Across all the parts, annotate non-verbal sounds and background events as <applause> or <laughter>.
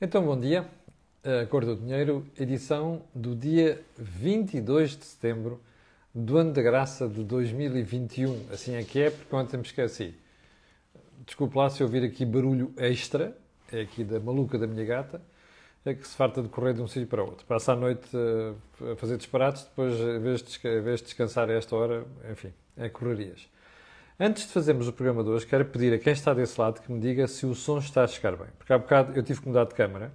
Então, bom dia. A Cor do Dinheiro, edição do dia 22 de setembro do ano da graça de 2021. Assim é que é, porque ontem me esqueci. Desculpe lá se eu ouvir aqui barulho extra, é aqui da maluca da minha gata, é que se farta de correr de um sítio para outro. Passa a noite a fazer disparates, depois, em vez de descansar a esta hora, enfim, é correrias. Antes de fazermos o programa de hoje, quero pedir a quem está desse lado que me diga se o som está a chegar bem. Porque há bocado eu tive que mudar de câmara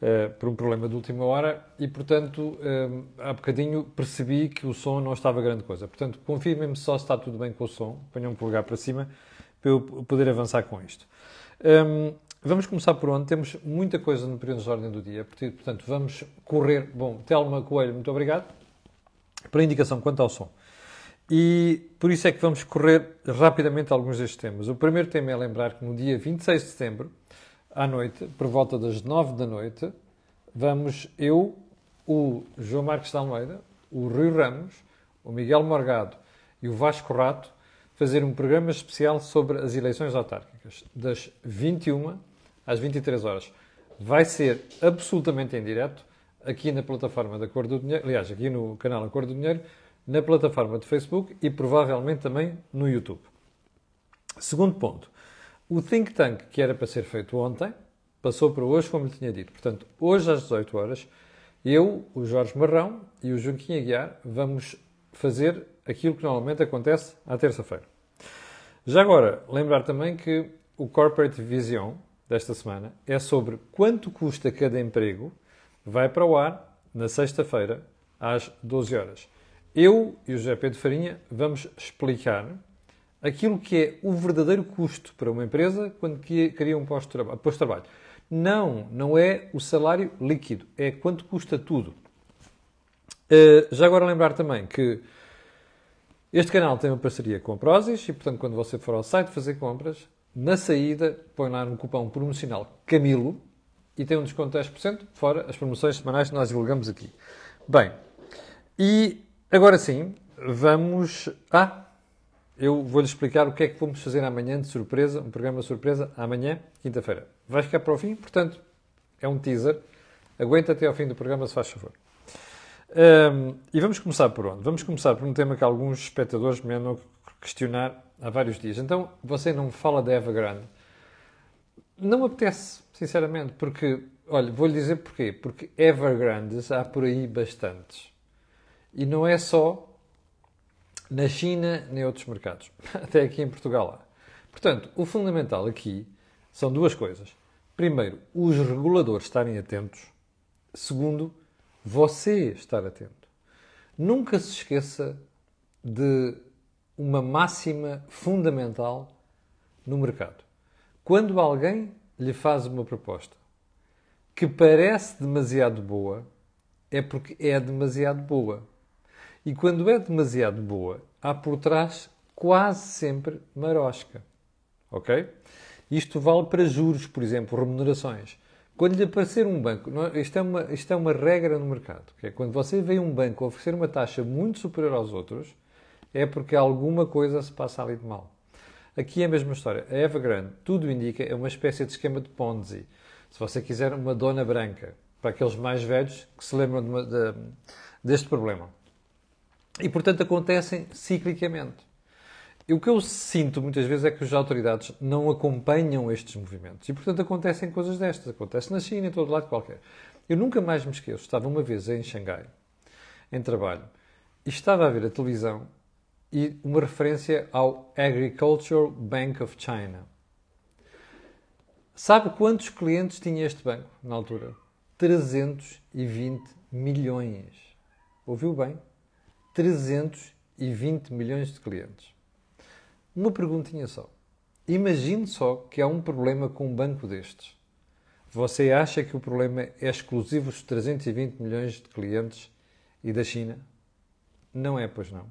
uh, por um problema de última hora e, portanto, uh, há bocadinho percebi que o som não estava grande coisa. Portanto, confirmem-me só se está tudo bem com o som. Ponham um polegar para cima para eu poder avançar com isto. Um, ehm, vamos começar por onde? Temos muita coisa no período de ordem do dia. Portanto, vamos correr. Bom, Telma Coelho, muito obrigado pela indicação quanto ao som. E por isso é que vamos correr rapidamente alguns destes temas. O primeiro tema é lembrar que no dia 26 de setembro, à noite, por volta das 9 da noite, vamos eu, o João Marcos de Almeida, o Rui Ramos, o Miguel Morgado e o Vasco Rato fazer um programa especial sobre as eleições autárquicas, das 21 às 23 horas. Vai ser absolutamente em direto aqui na plataforma da Cor do Dinheiro, aliás, aqui no canal A Cor do Dinheiro, na plataforma de Facebook e provavelmente também no YouTube. Segundo ponto, o think tank que era para ser feito ontem passou para hoje, como lhe tinha dito. Portanto, hoje às 18 horas, eu, o Jorge Marrão e o Joaquim Aguiar vamos fazer aquilo que normalmente acontece à terça-feira. Já agora, lembrar também que o Corporate Vision desta semana é sobre quanto custa cada emprego, vai para o ar na sexta-feira às 12 horas. Eu e o José Pedro Farinha vamos explicar aquilo que é o verdadeiro custo para uma empresa quando cria um posto de trabalho. Não, não é o salário líquido, é quanto custa tudo. Uh, já agora lembrar também que este canal tem uma parceria com a Prozis e, portanto, quando você for ao site fazer compras, na saída põe lá no cupom promocional Camilo e tem um desconto de 10%, fora as promoções semanais que nós divulgamos aqui. Bem, e Agora sim, vamos. Ah! Eu vou-lhe explicar o que é que vamos fazer amanhã de surpresa, um programa surpresa, amanhã, quinta-feira. Vai ficar para o fim, portanto, é um teaser. Aguenta até ao fim do programa, se faz favor. Um, e vamos começar por onde? Vamos começar por um tema que alguns espectadores me andam a questionar há vários dias. Então, você não me fala da Evergrande? Não me apetece, sinceramente, porque, olha, vou-lhe dizer porquê. Porque Evergrandes há por aí bastantes. E não é só na China nem outros mercados. <laughs> Até aqui em Portugal há. Portanto, o fundamental aqui são duas coisas. Primeiro, os reguladores estarem atentos. Segundo, você estar atento. Nunca se esqueça de uma máxima fundamental no mercado. Quando alguém lhe faz uma proposta que parece demasiado boa, é porque é demasiado boa. E quando é demasiado boa, há por trás quase sempre marosca. Ok? Isto vale para juros, por exemplo, remunerações. Quando lhe aparecer um banco, isto é uma, isto é uma regra no mercado, que é quando você vê um banco oferecer uma taxa muito superior aos outros, é porque alguma coisa se passa ali de mal. Aqui é a mesma história. A Evergrande, tudo indica, é uma espécie de esquema de Ponzi. Se você quiser uma dona branca, para aqueles mais velhos que se lembram de uma, de, deste problema. E, portanto, acontecem ciclicamente. E o que eu sinto muitas vezes é que as autoridades não acompanham estes movimentos. E, portanto, acontecem coisas destas. Acontece na China, em todo lado qualquer. Eu nunca mais me esqueço. Estava uma vez em Xangai, em trabalho, e estava a ver a televisão e uma referência ao Agricultural Bank of China. Sabe quantos clientes tinha este banco na altura? 320 milhões. Ouviu bem? 320 milhões de clientes. Uma perguntinha só. Imagine só que há um problema com um banco destes. Você acha que o problema é exclusivo dos 320 milhões de clientes e da China? Não é, pois não.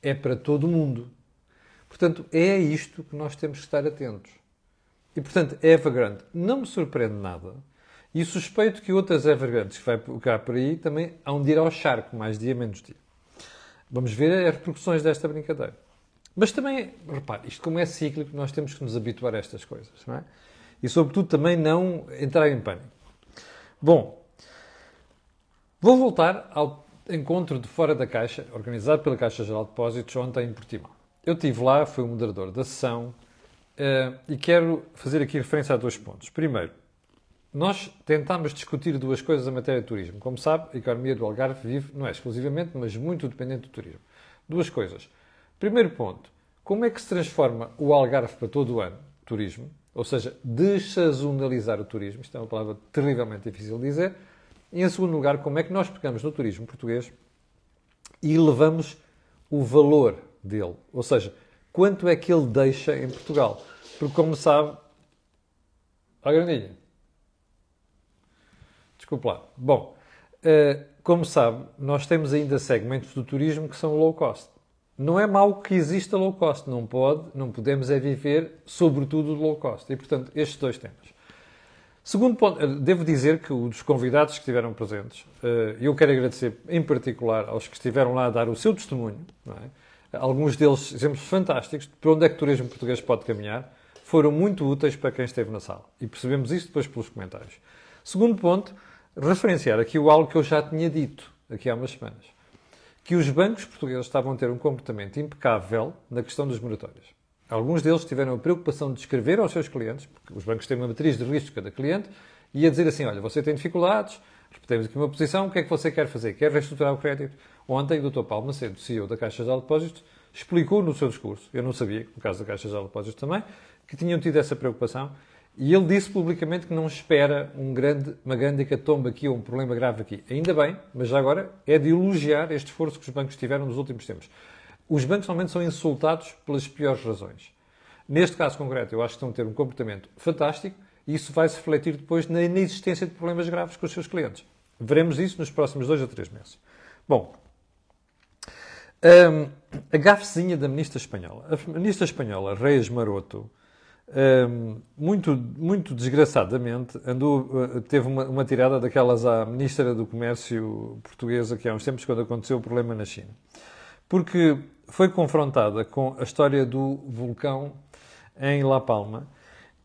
É para todo o mundo. Portanto, é a isto que nós temos que estar atentos. E, portanto, Evergrande não me surpreende nada. E suspeito que outras Evergrandes que vai cá por aí também hão de ir ao charco, mais dia menos dia. Vamos ver as repercussões desta brincadeira. Mas também, repare, isto como é cíclico, nós temos que nos habituar a estas coisas, não é? e, sobretudo, também não entrar em pânico. Bom, vou voltar ao encontro de Fora da Caixa, organizado pela Caixa Geral de Depósitos, ontem em Portimão. Eu estive lá, fui o moderador da sessão uh, e quero fazer aqui referência a dois pontos. Primeiro, nós tentámos discutir duas coisas em matéria de turismo. Como sabe, a economia do Algarve vive, não é exclusivamente, mas muito dependente do turismo. Duas coisas. Primeiro ponto, como é que se transforma o Algarve para todo o ano, turismo, ou seja, desazonalizar o turismo, isto é uma palavra terrivelmente difícil de dizer. E, em segundo lugar, como é que nós pegamos no turismo português e levamos o valor dele, ou seja, quanto é que ele deixa em Portugal. Porque, como sabe, a grandinha. Desculpe lá. Bom, eh, como sabe, nós temos ainda segmentos do turismo que são low cost. Não é mau que exista low cost, não pode, não podemos é viver sobretudo low cost. E, portanto, estes dois temas. Segundo ponto, eh, devo dizer que os convidados que estiveram presentes, eh, eu quero agradecer em particular aos que estiveram lá a dar o seu testemunho, é? alguns deles exemplos fantásticos de para onde é que o turismo português pode caminhar, foram muito úteis para quem esteve na sala. E percebemos isso depois pelos comentários. Segundo ponto, referenciar aqui o algo que eu já tinha dito aqui há umas semanas que os bancos portugueses estavam a ter um comportamento impecável na questão das moratórias. Alguns deles tiveram a preocupação de escrever aos seus clientes, porque os bancos têm uma matriz de risco de cada cliente, e a dizer assim: olha, você tem dificuldades, temos aqui uma posição, o que é que você quer fazer? Quer reestruturar o crédito? Ontem, o Dr. Paulo Macedo, CEO da Caixa de Depósitos, explicou no seu discurso, eu não sabia, no caso da Caixa de Depósitos também, que tinham tido essa preocupação e ele disse publicamente que não espera um grande, uma grande hecatombe aqui ou um problema grave aqui. Ainda bem, mas já agora é de elogiar este esforço que os bancos tiveram nos últimos tempos. Os bancos normalmente são insultados pelas piores razões. Neste caso concreto, eu acho que estão a ter um comportamento fantástico e isso vai se refletir depois na inexistência de problemas graves com os seus clientes. Veremos isso nos próximos dois a três meses. Bom, um, a gafezinha da ministra espanhola. A ministra espanhola, Reis Maroto, muito, muito desgraçadamente, andou, uh, teve uma, uma, tirada daquelas à Ministra do Comércio portuguesa que há uns tempos, quando aconteceu o problema na China. Porque foi confrontada com a história do vulcão em La Palma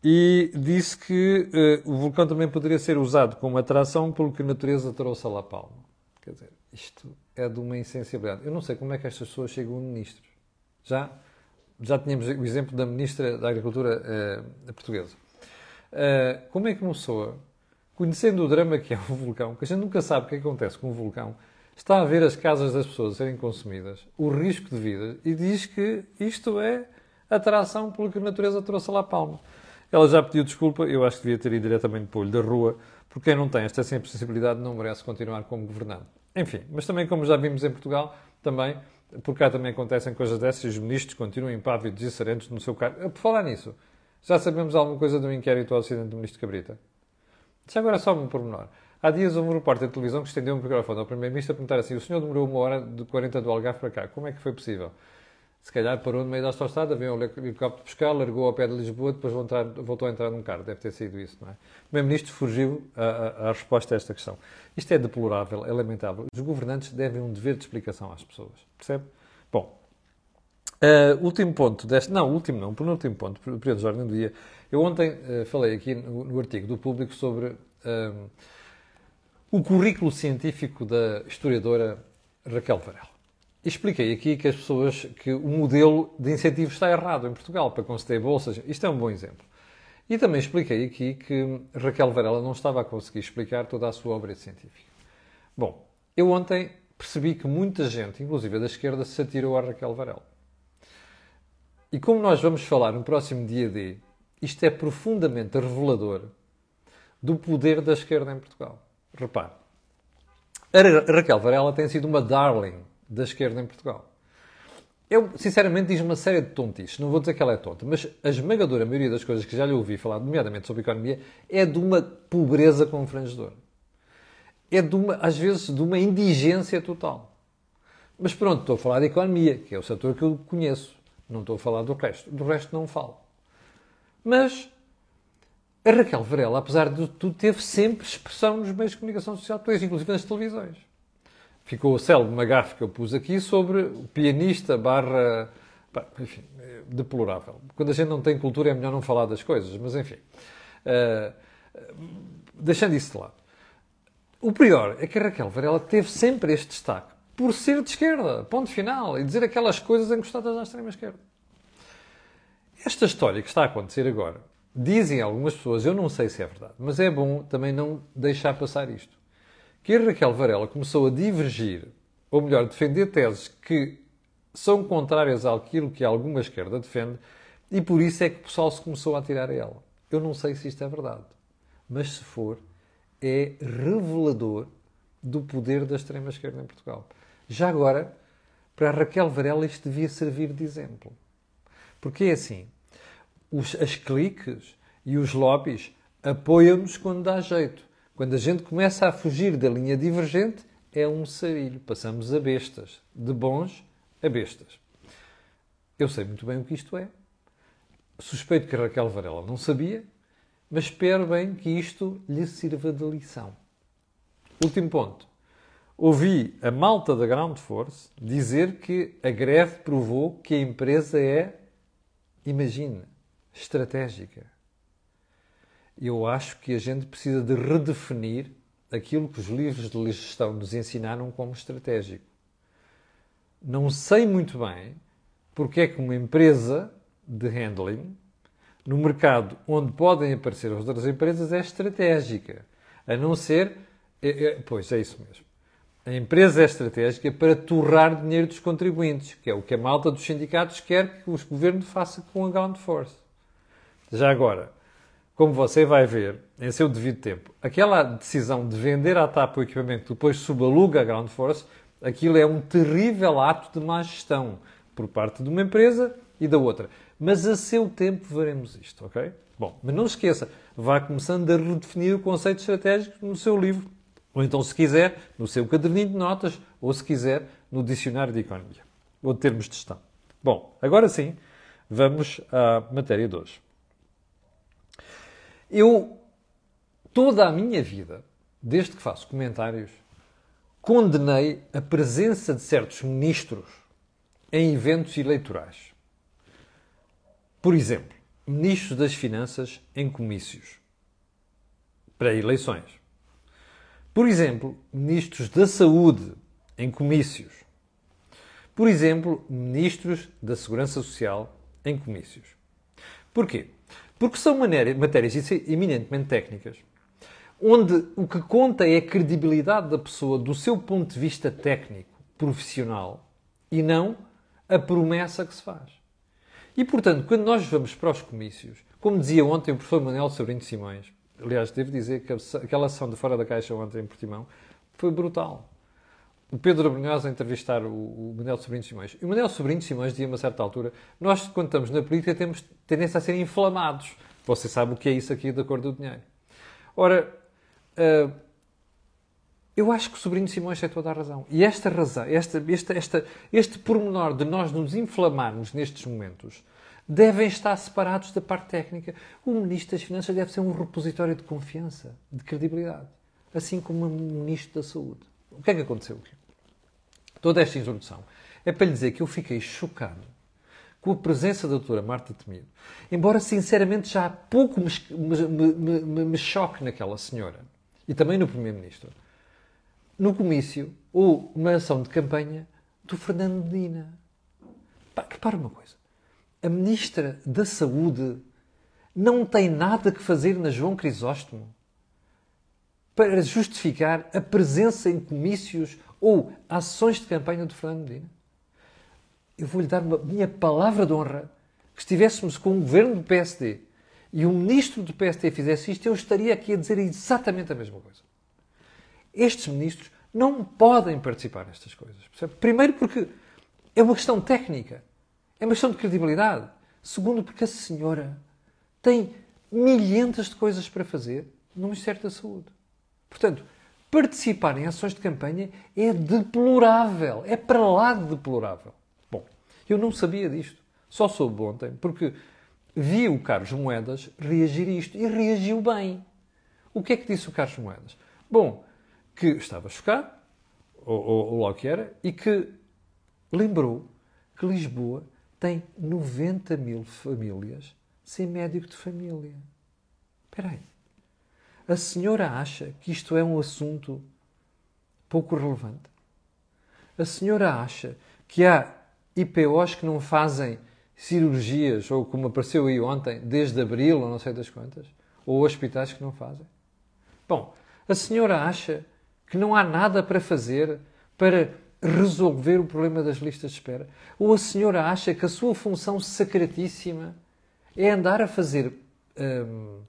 e disse que uh, o vulcão também poderia ser usado como atração pelo que a natureza trouxe a La Palma. Quer dizer, isto é de uma insensibilidade. Eu não sei como é que estas pessoas chegam a ministros. Já já tínhamos o exemplo da Ministra da Agricultura uh, portuguesa. Uh, como é que uma pessoa, conhecendo o drama que é um vulcão, que a gente nunca sabe o que acontece com um vulcão, está a ver as casas das pessoas serem consumidas, o risco de vida, e diz que isto é atração pelo que a natureza trouxe lá a palma. Ela já pediu desculpa, eu acho que devia ter ido diretamente para o olho da rua, porque quem não tem esta sensibilidade não merece continuar como governante. Enfim, mas também como já vimos em Portugal, também por cá também acontecem coisas dessas e os ministros continuam impávidos e serenos no seu cargo. Eh, por falar nisso, já sabemos alguma coisa do inquérito ao acidente do ministro Cabrita? Já agora só um pormenor. Há dias houve um repórter de televisão que estendeu um microfone ao Primeiro-Ministro a perguntar assim: o senhor demorou uma hora de 40 do Algarve para cá, como é que foi possível? Se calhar parou no meio da autostrada, veio um helicóptero buscar, largou ao pé de Lisboa, depois voltou a entrar num carro. Deve ter sido isso, não é? O Primeiro-Ministro fugiu à, resposta a esta questão. Isto é deplorável, é lamentável. Os governantes devem um dever de explicação às pessoas. Percebe? Bom, uh, último ponto deste. Não, último não, penúltimo ponto, período de ordem do dia. Eu ontem uh, falei aqui no, no, artigo do público sobre uh, o currículo científico da historiadora Raquel Varela. Expliquei aqui que as pessoas, que o modelo de incentivo está errado em Portugal para conceder bolsas. Isto é um bom exemplo. E também expliquei aqui que Raquel Varela não estava a conseguir explicar toda a sua obra científica. Bom, eu ontem percebi que muita gente, inclusive da esquerda, se atirou a Raquel Varela. E como nós vamos falar no próximo dia D, isto é profundamente revelador do poder da esquerda em Portugal. Repare, a Raquel Varela tem sido uma darling da esquerda em Portugal. Eu, sinceramente, diz uma série de tontices. Não vou dizer que ela é tonta, mas a esmagadora maioria das coisas que já lhe ouvi falar, nomeadamente sobre economia, é de uma pobreza confrangedora. É, de uma, às vezes, de uma indigência total. Mas pronto, estou a falar de economia, que é o setor que eu conheço. Não estou a falar do resto. Do resto não falo. Mas a Raquel Varela, apesar de tudo, teve sempre expressão nos meios de comunicação social, inclusive nas televisões ficou o célebre uma que eu pus aqui sobre o pianista barra... Enfim, deplorável. Quando a gente não tem cultura é melhor não falar das coisas, mas enfim. Uh, deixando isso de lado. O pior é que a Raquel Varela teve sempre este destaque por ser de esquerda, ponto final, e dizer aquelas coisas encostadas à extrema esquerda. Esta história que está a acontecer agora, dizem algumas pessoas, eu não sei se é verdade, mas é bom também não deixar passar isto. Que Raquel Varela começou a divergir, ou melhor, defender teses que são contrárias àquilo que alguma esquerda defende, e por isso é que o pessoal se começou a tirar a ela. Eu não sei se isto é verdade, mas se for, é revelador do poder da extrema-esquerda em Portugal. Já agora, para Raquel Varela, isto devia servir de exemplo. Porque é assim: os, as cliques e os lobbies apoiam-nos quando dá jeito. Quando a gente começa a fugir da linha divergente, é um sarilho. Passamos a bestas. De bons a bestas. Eu sei muito bem o que isto é. Suspeito que Raquel Varela não sabia, mas espero bem que isto lhe sirva de lição. Último ponto. Ouvi a malta da Ground Force dizer que a greve provou que a empresa é, imagine, estratégica. Eu acho que a gente precisa de redefinir aquilo que os livros de gestão nos ensinaram como estratégico. Não sei muito bem porque é que uma empresa de handling no mercado onde podem aparecer outras empresas é estratégica. A não ser. É, é, pois, é isso mesmo. A empresa é estratégica para torrar dinheiro dos contribuintes, que é o que a malta dos sindicatos quer que o governo faça com a Ground Force. Já agora, como você vai ver, em seu devido tempo, aquela decisão de vender à TAP o equipamento depois subaluga a Ground Force, aquilo é um terrível ato de má gestão por parte de uma empresa e da outra. Mas a seu tempo veremos isto, ok? Bom, mas não esqueça, vá começando a redefinir o conceito estratégico no seu livro. Ou então, se quiser, no seu caderninho de notas, ou se quiser, no dicionário de economia, ou de termos de gestão. Bom, agora sim, vamos à matéria de hoje. Eu, toda a minha vida, desde que faço comentários, condenei a presença de certos ministros em eventos eleitorais. Por exemplo, ministros das Finanças em comícios para eleições. Por exemplo, ministros da Saúde em comícios. Por exemplo, ministros da Segurança Social em comícios. Porquê? Porque são matérias eminentemente técnicas, onde o que conta é a credibilidade da pessoa do seu ponto de vista técnico, profissional, e não a promessa que se faz. E, portanto, quando nós vamos para os comícios, como dizia ontem o professor Manuel Sobrinho Simões, aliás, devo dizer que aquela ação de Fora da Caixa ontem em Portimão foi brutal. O Pedro Abrunhosa a entrevistar o, o Manuel Sobrinho Simões. E o Manuel Sobrinho Simões dizia a uma certa altura, nós, quando estamos na política, temos tendência a ser inflamados. Você sabe o que é isso aqui da cor do dinheiro. Ora, uh, eu acho que o sobrinho Simões tem toda a razão. E esta razão, esta, esta, esta, este pormenor de nós nos inflamarmos nestes momentos, devem estar separados da parte técnica. O Ministro das Finanças deve ser um repositório de confiança, de credibilidade, assim como o Ministro da Saúde. O que é que aconteceu? Toda esta introdução é para lhe dizer que eu fiquei chocado com a presença da doutora Marta Temido, embora sinceramente já há pouco me, me, me, me choque naquela senhora e também no Primeiro-Ministro no comício ou na ação de campanha do Fernando Medina. Repara uma coisa. A Ministra da Saúde não tem nada que fazer na João Crisóstomo para justificar a presença em comícios ou ações de campanha do Fernando Medina. Eu vou-lhe dar uma minha palavra de honra que estivéssemos com um governo do PSD e um ministro do PSD fizesse isto, eu estaria aqui a dizer exatamente a mesma coisa estes ministros não podem participar nestas coisas. Percebe? Primeiro, porque é uma questão técnica, é uma questão de credibilidade. Segundo, porque a senhora tem milhentas de coisas para fazer no Ministério da Saúde. Portanto, participar em ações de campanha é deplorável, é para lá de deplorável. Bom, eu não sabia disto, só soube ontem, porque vi o Carlos Moedas reagir a isto e reagiu bem. O que é que disse o Carlos Moedas? Bom, que estava chocado, ou, ou, ou logo que era, e que lembrou que Lisboa tem 90 mil famílias sem médico de família. Espera aí. A senhora acha que isto é um assunto pouco relevante? A senhora acha que há IPOs que não fazem cirurgias, ou como apareceu aí ontem, desde abril, ou não sei das quantas, ou hospitais que não fazem? Bom, a senhora acha que não há nada para fazer para resolver o problema das listas de espera? Ou a senhora acha que a sua função sacratíssima é andar a fazer hum,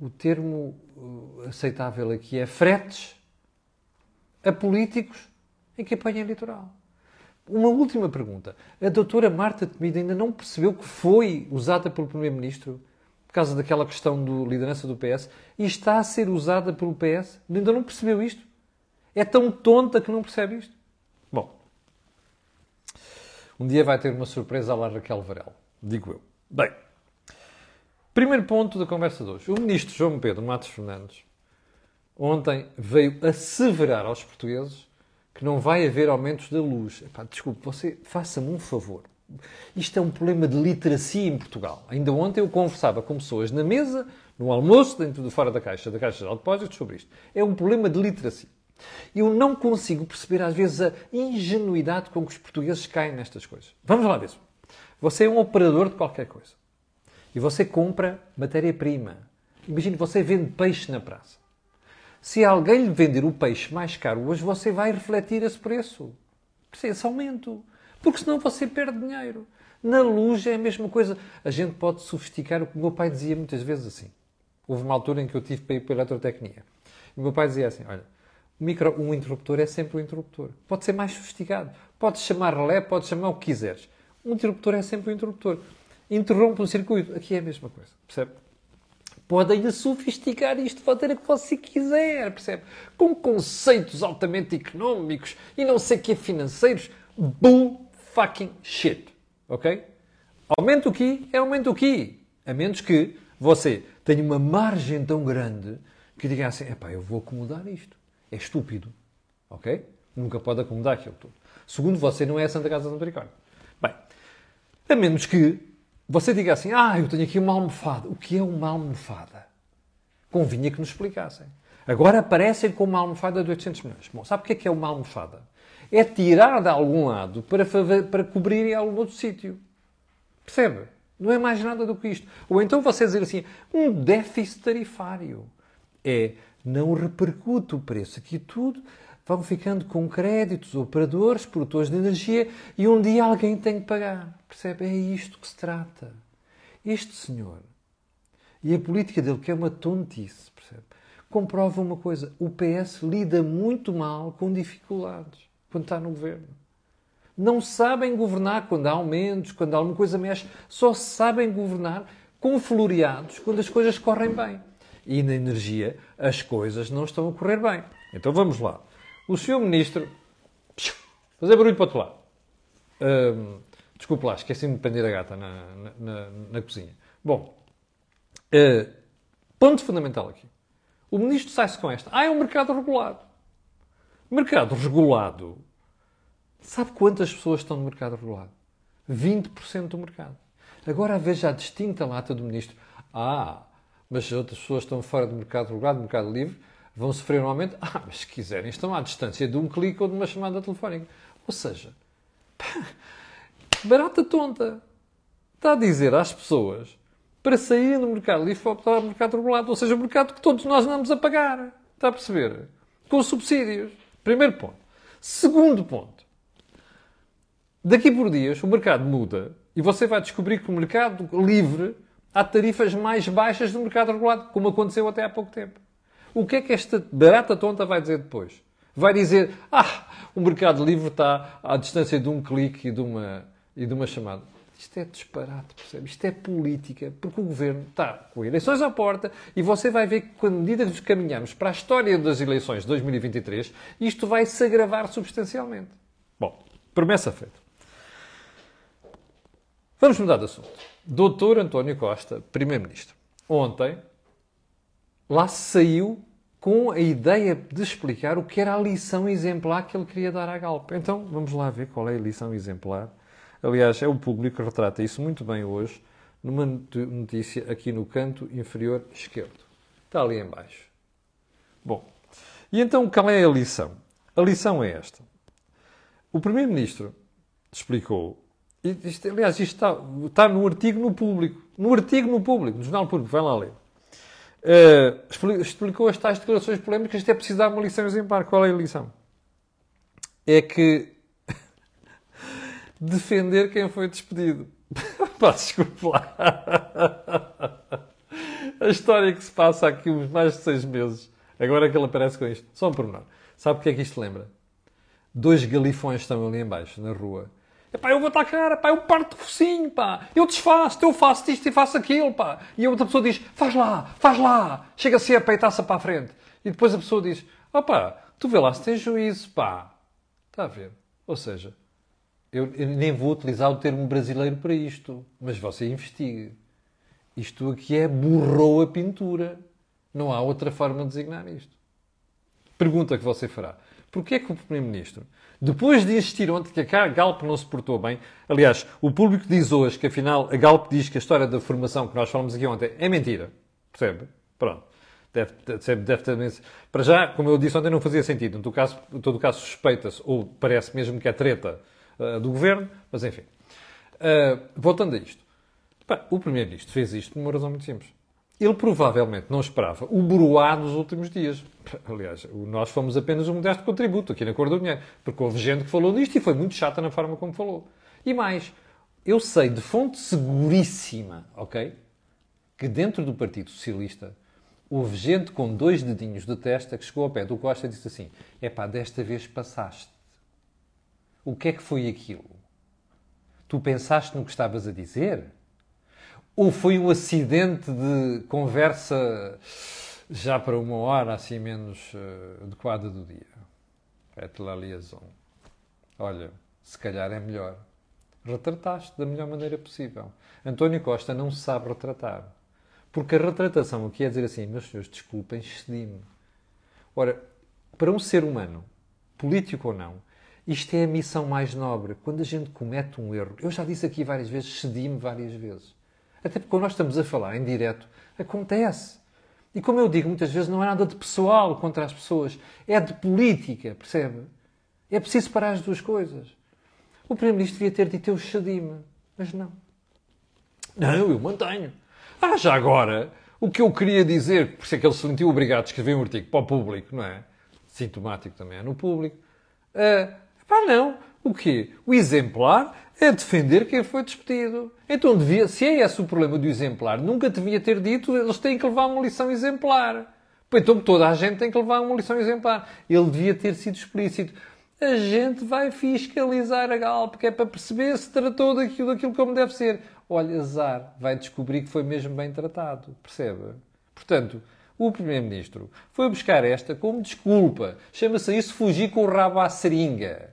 o termo uh, aceitável aqui é fretes a políticos em campanha eleitoral? Uma última pergunta. A doutora Marta Temido ainda não percebeu que foi usada pelo Primeiro-Ministro por causa daquela questão da liderança do PS e está a ser usada pelo PS? Ainda não percebeu isto? É tão tonta que não percebe isto? Bom, um dia vai ter uma surpresa la Raquel Varela, digo eu. Bem, primeiro ponto da conversa de hoje. O ministro João Pedro Matos Fernandes ontem veio asseverar aos portugueses que não vai haver aumentos da luz. Epá, desculpe, você faça-me um favor. Isto é um problema de literacia em Portugal. Ainda ontem eu conversava com pessoas na mesa, no almoço, dentro de fora da caixa, da Caixa de Depósitos, sobre isto. É um problema de literacia. Eu não consigo perceber, às vezes, a ingenuidade com que os portugueses caem nestas coisas. Vamos lá ver. Você é um operador de qualquer coisa. E você compra matéria-prima. Imagine, você vende peixe na praça. Se alguém lhe vender o peixe mais caro hoje, você vai refletir esse preço. Esse aumento. Porque senão você perde dinheiro. Na luz é a mesma coisa. A gente pode sofisticar o que o meu pai dizia muitas vezes assim. Houve uma altura em que eu tive para ir para a eletrotecnia. E o meu pai dizia assim, olha, micro, um interruptor é sempre um interruptor. Pode ser mais sofisticado. Podes chamar relé, podes chamar o que quiseres. Um interruptor é sempre um interruptor. Interrompe um circuito. Aqui é a mesma coisa. Percebe? Pode sofisticar isto, ter o que você quiser, percebe? Com conceitos altamente económicos e não sei que financeiros. Bull fucking shit. Ok? Aumenta o que é aumenta o que. A menos que você tenha uma margem tão grande que diga assim: epá, eu vou acomodar isto é estúpido. Ok? Nunca pode acomodar aquilo tudo. Segundo, você não é a Santa Casa Misericórdia. Bem, a menos que você diga assim, ah, eu tenho aqui uma almofada. O que é uma almofada? Convinha que nos explicassem. Agora aparecem com uma almofada de 800 milhões. Bom, sabe o que é que é uma almofada? É tirar de algum lado para, para cobrir em algum outro sítio. Percebe? Não é mais nada do que isto. Ou então você dizer assim, um déficit tarifário. É não repercute o preço. Aqui tudo vão ficando com créditos, operadores, produtores de energia e um dia alguém tem que pagar. Percebe? É isto que se trata. Este senhor e a política dele, que é uma tontice, percebe? Comprova uma coisa: o PS lida muito mal com dificuldades quando está no governo. Não sabem governar quando há aumentos, quando alguma coisa mexe. Só sabem governar com floreados quando as coisas correm bem e na energia as coisas não estão a correr bem. Então vamos lá. O senhor ministro. Fazer barulho para o outro lado. Hum, desculpe lá, esqueci-me de prender a gata na, na, na, na cozinha. Bom, uh, ponto fundamental aqui. O ministro sai-se com esta. Ah, é um mercado regulado. Mercado regulado. Sabe quantas pessoas estão no mercado regulado? 20% do mercado. Agora veja a distinta lata do ministro. Ah, mas outras pessoas estão fora do mercado regulado, do mercado livre, vão sofrer um aumento. Ah, mas se quiserem, estão à distância de um clique ou de uma chamada telefónica. Ou seja, barata tonta. Está a dizer às pessoas para saírem do mercado livre para ao mercado regulado, ou seja, o mercado que todos nós andamos a pagar. Está a perceber? Com subsídios. Primeiro ponto. Segundo ponto. Daqui por dias o mercado muda e você vai descobrir que o mercado livre há tarifas mais baixas do mercado regulado, como aconteceu até há pouco tempo. O que é que esta barata tonta vai dizer depois? Vai dizer, ah, o mercado livre está à distância de um clique e de uma, e de uma chamada. Isto é disparate, percebe? Isto é política, porque o governo está com eleições à porta e você vai ver que, quando medida que caminhamos para a história das eleições de 2023, isto vai se agravar substancialmente. Bom, promessa feita. Vamos mudar de assunto. Doutor António Costa, Primeiro-Ministro, ontem lá saiu com a ideia de explicar o que era a lição exemplar que ele queria dar à Galp. Então vamos lá ver qual é a lição exemplar. Aliás, é o público que retrata isso muito bem hoje, numa notícia aqui no canto inferior esquerdo. Está ali embaixo. Bom, e então qual é a lição? A lição é esta. O Primeiro-Ministro explicou, isto, aliás, isto está, está no artigo no público, no artigo no público, no Jornal Público, vai lá ler. Uh, explicou as tais declarações polémicas, isto é preciso dar uma lição exemplar. Qual é a lição? É que <laughs> defender quem foi despedido. <laughs> Pá, desculpe lá. <laughs> A história que se passa aqui uns mais de seis meses, agora que ele aparece com isto. Só um pormenor. Sabe o que é que isto lembra? Dois galifões estão ali embaixo, na rua. Epá, eu vou atacar, pá, eu parto o focinho, pá. Eu desfaço, eu faço isto e faço aquilo, pá. E a outra pessoa diz, faz lá, faz lá. Chega assim a peitaça para a frente. E depois a pessoa diz, opá, tu vê lá se tens juízo, pá. Está a ver? Ou seja, eu, eu, nem vou utilizar o termo brasileiro para isto, mas você investigue. Isto aqui é borrou a pintura. Não há outra forma de designar isto. Pergunta que você fará. Porquê é que o Primeiro-Ministro, depois de insistir ontem que a Galp não se portou bem, aliás, o público diz hoje que afinal a Galp diz que a história da formação que nós falamos aqui ontem é mentira. Percebe? Pronto. Deve, deve, deve ter, para já, como eu disse ontem, não fazia sentido. Em todo caso, em todo caso suspeita-se, ou parece mesmo que é treta uh, do governo, mas enfim. Uh, voltando a isto. o Primeiro-Ministro fez isto por uma razão muito simples. Ele provavelmente não esperava o broá nos últimos dias. Aliás, nós fomos apenas um modesto contributo aqui na Cor do Dinheiro, porque houve gente que falou nisto e foi muito chata na forma como falou. E mais, eu sei de fonte seguríssima, ok? Que dentro do Partido Socialista houve gente com dois dedinhos de testa que chegou ao pé do Costa e disse assim: é pá, desta vez passaste. O que é que foi aquilo? Tu pensaste no que estavas a dizer? Ou foi um acidente de conversa já para uma hora assim menos uh, adequada do dia? É la liaison. Olha, se calhar é melhor. Retrataste da melhor maneira possível. António Costa não sabe retratar. Porque a retratação que é dizer assim, meus senhores, desculpem, excedi-me. Ora, para um ser humano, político ou não, isto é a missão mais nobre. Quando a gente comete um erro, eu já disse aqui várias vezes, cedi-me várias vezes. Até porque quando nós estamos a falar em direto, acontece. E como eu digo muitas vezes, não é nada de pessoal contra as pessoas, é de política, percebe? É preciso parar as duas coisas. O Primeiro-Ministro devia ter dito eu cedi-me, mas não. Não, eu mantenho. Ah, já agora, o que eu queria dizer, por isso é que ele se sentiu obrigado a escrever um artigo para o público, não é? Sintomático também é no público. Uh, pá, não. O quê? O exemplar é defender quem foi despedido. Então, devia, se é esse o problema do exemplar, nunca devia ter dito eles têm que levar uma lição exemplar. Então, toda a gente tem que levar uma lição exemplar. Ele devia ter sido explícito. A gente vai fiscalizar a Galp, que é para perceber se tratou daquilo, daquilo como deve ser. Olha, azar, vai descobrir que foi mesmo bem tratado. Percebe? Portanto, o Primeiro-Ministro foi buscar esta como desculpa. Chama-se isso fugir com o rabo à seringa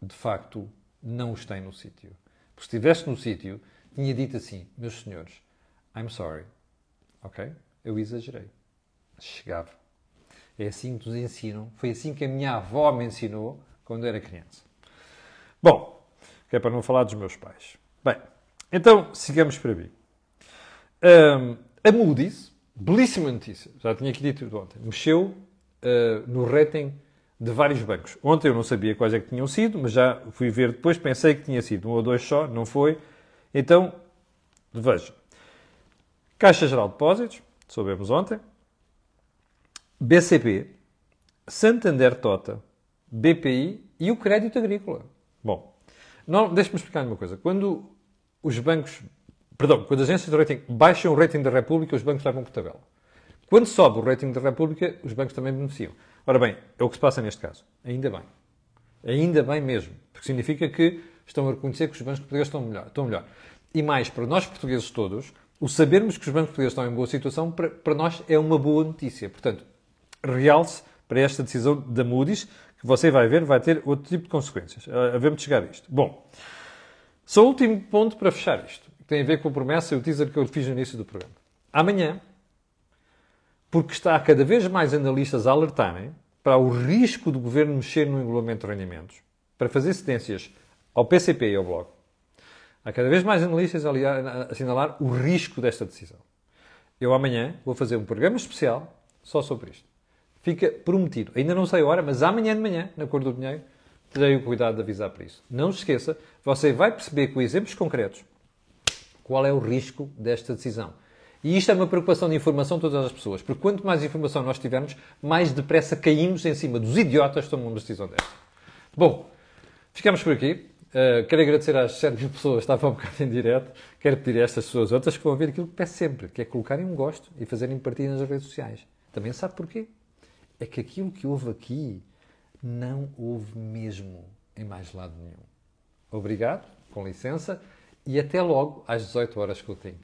de facto não os tem no sítio. Porque se estivesse no sítio, tinha dito assim: meus senhores, I'm sorry. Ok? Eu exagerei. Chegava. É assim que nos ensinam. Foi assim que a minha avó me ensinou quando era criança. Bom, que é para não falar dos meus pais. Bem, então sigamos para mim. Um, a Moody's, belíssima notícia, já tinha aqui dito ontem, mexeu uh, no rating de vários bancos. Ontem eu não sabia quais é que tinham sido, mas já fui ver depois, pensei que tinha sido um ou dois só, não foi. Então, veja. Caixa Geral de Depósitos, soubemos ontem. BCP, Santander Tota, BPI e o Crédito Agrícola. Bom, deixe-me explicar uma coisa. Quando os bancos, perdão, quando as agências de rating baixam o rating da República, os bancos levam por tabela. Quando sobe o rating da República, os bancos também beneficiam. Ora bem, é o que se passa neste caso. Ainda bem. Ainda bem mesmo. Porque significa que estão a reconhecer que os bancos portugueses estão melhor. Estão melhor. E mais, para nós portugueses todos, o sabermos que os bancos portugueses estão em boa situação, para, para nós é uma boa notícia. Portanto, realce para esta decisão da Moody's, que você vai ver, vai ter outro tipo de consequências. Havemos de chegar a isto. Bom, só o último ponto para fechar isto. Tem a ver com a promessa e o teaser que eu fiz no início do programa. Amanhã, porque está cada vez mais analistas a alertarem para o risco do governo mexer no regulamento de rendimentos, para fazer cedências ao PCP e ao Bloco. Há cada vez mais analistas a assinalar o risco desta decisão. Eu amanhã vou fazer um programa especial só sobre isto. Fica prometido. Ainda não sei a hora, mas amanhã de manhã, na Cor do Dinheiro, terei o cuidado de avisar para isso. Não se esqueça, você vai perceber com exemplos concretos qual é o risco desta decisão. E isto é uma preocupação de informação de todas as pessoas, porque quanto mais informação nós tivermos, mais depressa caímos em cima dos idiotas que tomam uma decisão desta. Bom, ficamos por aqui. Uh, quero agradecer às 7 mil pessoas que estavam um bocado em direto. Quero pedir a estas pessoas outras que vão ver aquilo que peço sempre, que é colocarem um gosto e fazerem partilha nas redes sociais. Também sabe porquê? É que aquilo que houve aqui não houve mesmo em mais lado nenhum. Obrigado, com licença, e até logo às 18 horas que eu tenho.